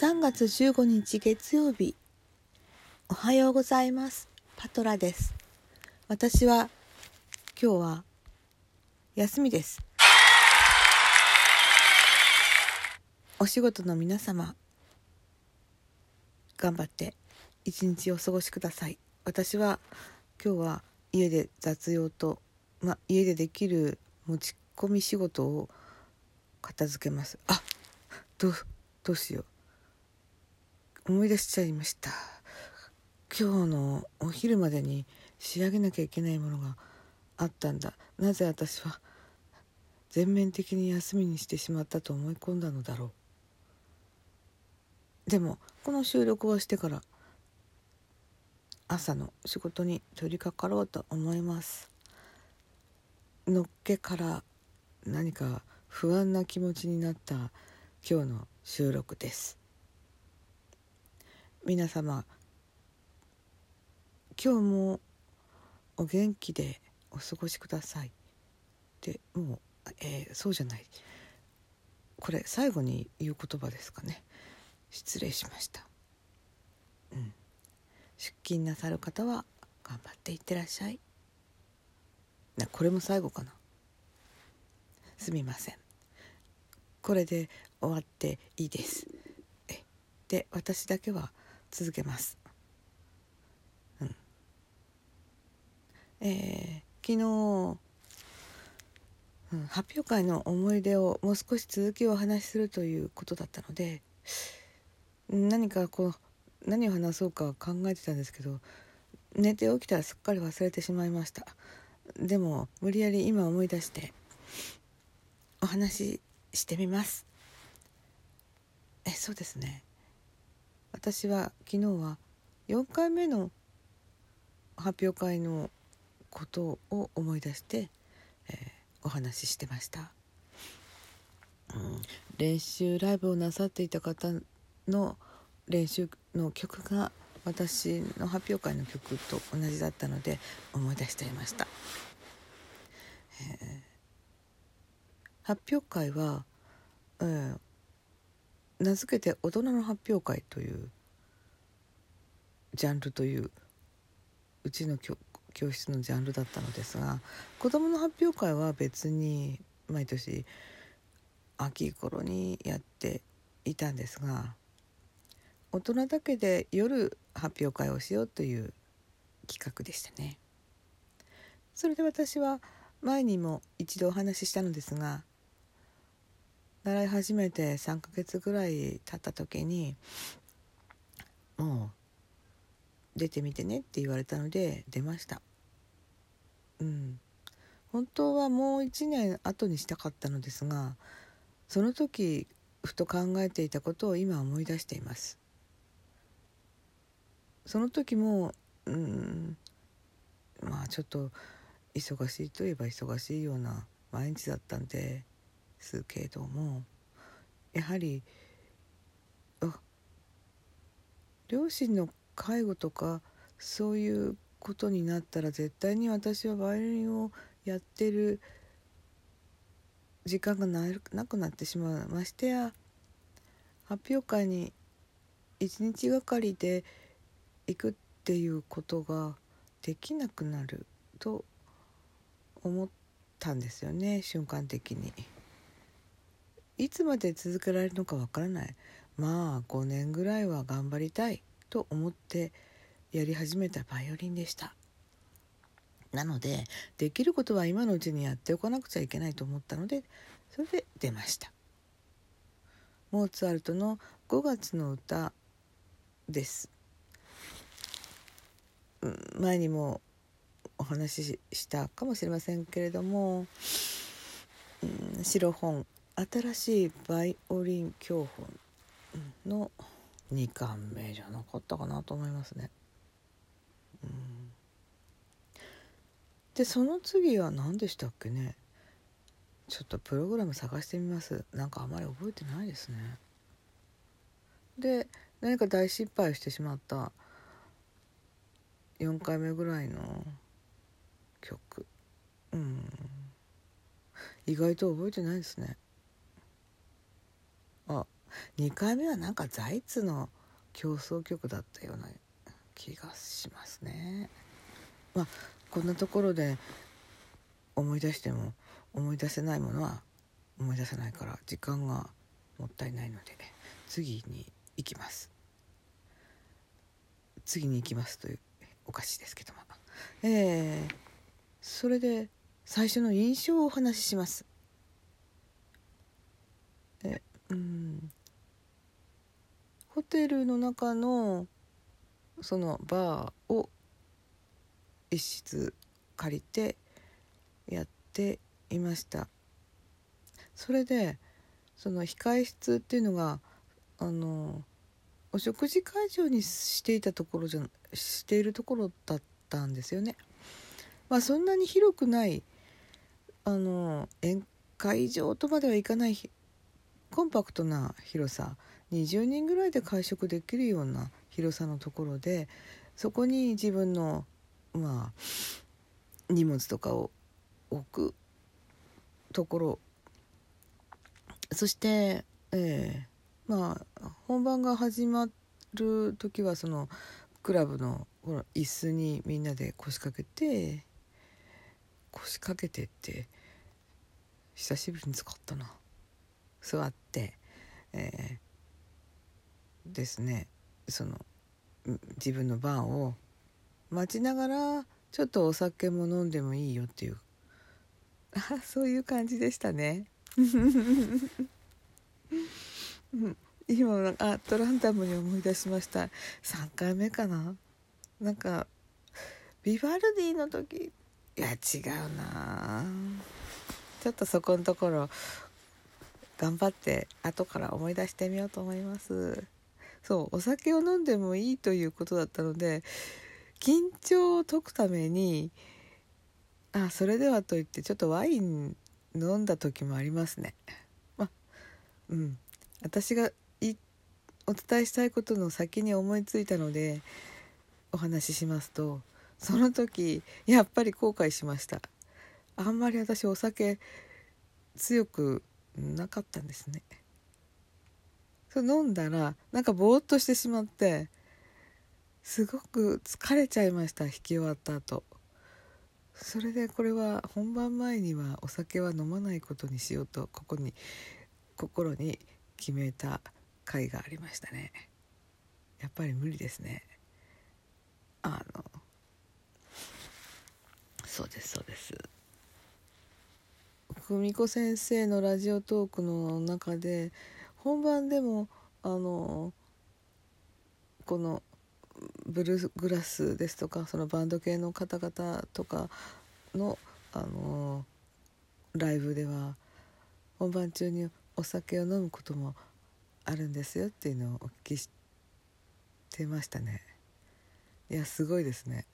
3月15日月曜日。おはようございます。パトラです。私は今日は休みです。お仕事の皆様頑張って一日お過ごしください。私は今日は家で雑用と、ま、家でできる持ち込み仕事を片付けます。あどうどうしよう。思い出しちゃいました。今日のお昼までに仕上げなきゃいけないものがあったんだ。なぜ私は全面的に休みにしてしまったと思い込んだのだろう。でもこの収録をしてから朝の仕事に取り掛かろうと思います。のっけから何か不安な気持ちになった今日の収録です。皆様今日もお元気でお過ごしください。でもう、えー、そうじゃない。これ最後に言う言葉ですかね。失礼しました。うん。出勤なさる方は頑張っていってらっしゃい。なこれも最後かな。すみません。これで終わっていいです。えで私だけは続けます。うん。えー、昨日、うん、発表会の思い出をもう少し続きをお話しするということだったので何かこう何を話そうか考えてたんですけど寝て起きたらすっかり忘れてしまいました。でも無理やり今思い出してお話ししてみます。えそうですね。私は昨日は4回目の発表会のことを思い出して、えー、お話ししてました、うん、練習ライブをなさっていた方の練習の曲が私の発表会の曲と同じだったので思い出していました、えー、発表会は、えー、名付けて大人の発表会というジャンルといううちの教室のジャンルだったのですが子どもの発表会は別に毎年秋頃にやっていたんですが大人だけで夜発表会をしようという企画でしたね。それで私は前にも一度お話ししたのですが習い始めて3ヶ月ぐらい経った時にもう出てみてねって言われたので出ました。うん。本当はもう1年後にしたかったのですがその時ふと考えていたことを今思い出しています。その時もうんまあちょっと忙しいといえば忙しいような毎日だったんですけどもやはり両親の介護とかそういうことになったら絶対に私はバイオリンをやってる時間がなくなってしまうましてや発表会に一日がかりで行くっていうことができなくなると思ったんですよね瞬間的に。いつまで続けられるのかわからない。まあ5年ぐらいは頑張りたい。と思ってやり始めたバイオリンでした。なのでできることは今のうちにやっておかなくちゃいけないと思ったのでそれで出ました。モーツァルトの5月の歌です。前にもお話ししたかもしれませんけれども、白本新しいバイオリン教本の2巻目じゃなかったかなと思いますね。でその次は何でしたっけねちょっとプログラム探してみますなんかあまり覚えてないですね。で何か大失敗をしてしまった4回目ぐらいの曲うん意外と覚えてないですね。2回目はなんかザイツの競争曲だったような気がしますね。まあこんなところで思い出しても思い出せないものは思い出せないから時間がもったいないので次に行きます。次に行きますというお菓子ですけども。えー、それで最初の印象をお話しします。えうん。ホテルの中のそのバーを一室借りてやっていましたそれでその控室っていうのがあのお食事会場にしていたところじゃしているところだったんですよね。まあ、そんなに広くないあの宴会場とまではいかないコンパクトな広さ20人ぐらいで会食できるような広さのところでそこに自分のまあ荷物とかを置くところ。そしてえー、まあ本番が始まる時はそのクラブのこの椅子にみんなで腰掛けて腰掛けてって久しぶりに使ったな。座って、えー、ですね。その自分の番を待ちながらちょっとお酒も飲んでもいいよっていう。そういう感じでしたね。今あトランダムに思い出しました。3回目かな。なんかビバルディの時。いや違うな。ちょっとそこのところ頑張って後から思い出してみようと思います。そうお酒を飲んでもいいということだったので緊張を解くためにあそれではと言ってちょっとワイン飲んだ時もありますね。まあうん。私がお伝えしたいことの先に思いついたのでお話ししますとその時やっぱり後悔しました。あんまり私お酒強くなかったんですね。そ飲んだらなんかぼーっとしてしまってすごく疲れちゃいました引き終わった後。それでこれは本番前にはお酒は飲まないことにしようとここに心に決めた回がありましたね。やっぱり無理ですね。あのそうですそうです。久美子先生のラジオトークの中で本番でもあのこのブルーグラスですとかそのバンド系の方々とかのあのライブでは本番中にお酒を飲むこともあるんですよっていうのをお聞きしてましたね。いやすごいですね。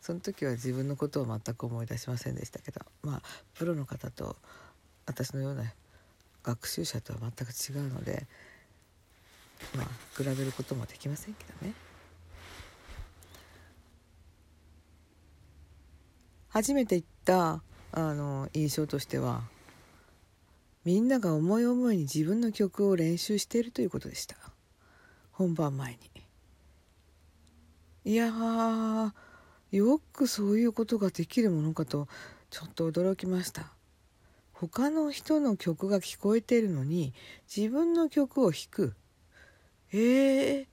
その時は自分のことを全く思い出しませんでしたけどまあプロの方と私のような学習者とは全く違うのでまあ比べることもできませんけどね。初めて行ったあの印象としてはみんなが思い思いに自分の曲を練習しているということでした。本番前に。いやよくそういうことができるものかとちょっと驚きました。他の人の曲が聞こえてるのに自分の曲を弾く。えー、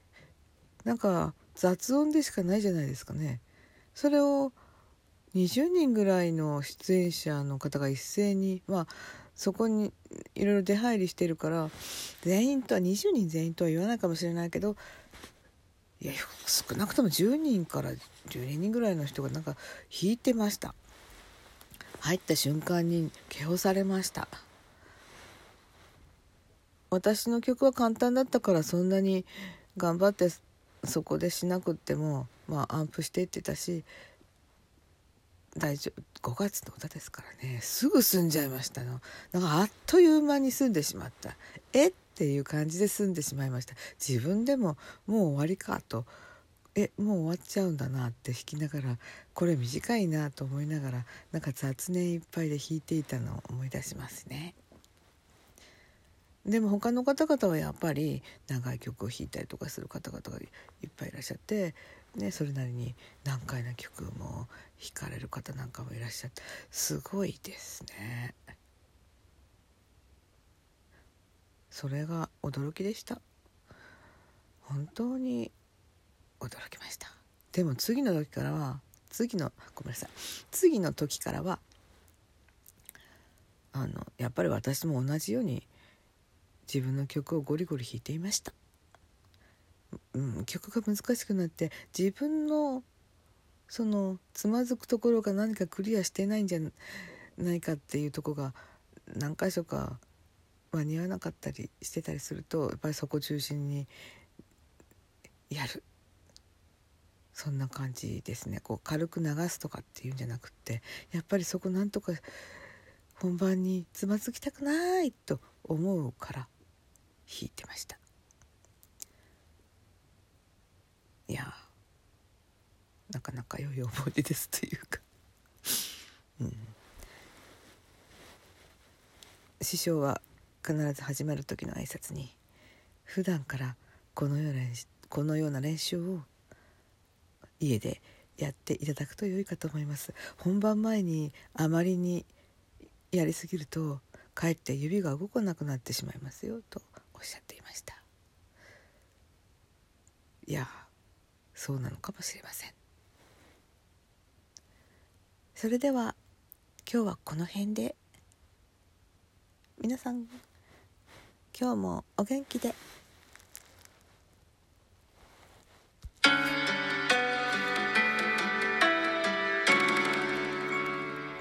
なんか雑音でしかないじゃないですかね。それを20人ぐらいの出演者の方が一斉にまあそこにいろいろ出入りしてるから全員とは20人全員とは言わないかもしれないけどいや少なくとも10人から12人ぐらいの人がなんか弾いてました。入った瞬間に気をされました。私の曲は簡単だったからそんなに頑張ってそこでしなくってもまあアンプしていってたし大丈夫5月の歌ですからね。すぐ済んじゃいましたの。なんかあっという間に済んでしまった。え？っていう感じで済んでしまいました。自分でももう終わりかとえもう終わっちゃうんだなって弾きながらこれ短いなと思いながらなんか雑念いっぱいで弾いていたのを思い出しますねでも他の方々はやっぱり長い曲を弾いたりとかする方々がいっぱいいらっしゃって、ね、それなりに難解な曲も弾かれる方なんかもいらっしゃってすごいですね。それが驚きでした本当に驚きました。でも次の時からは次のごめんなさい。次の時からはあのやっぱり私も同じように自分の曲をゴリゴリ弾いていました、うん、曲が難しくなって自分のそのつまずくところが何かクリアしてないんじゃないかっていうとこが何箇所か間に合わなかったりしてたりするとやっぱりそこ中心にやる。そんな感じですね。こう軽く流すとかっていうんじゃなくってやっぱりそこなんとか本番につまずきたくないと思うから弾いてました。いやなかなか良い思い出ですというか。うん。師匠は必ず始まる時の挨拶に普段からこのようなこのような練習を家でやっていただくと良いかと思います。本番前にあまりにやりすぎるとかえって指が動かなくなってしまいますよとおっしゃっていました。いやそうなのかもしれません。それでは今日はこの辺で。皆さん今日もお元気で。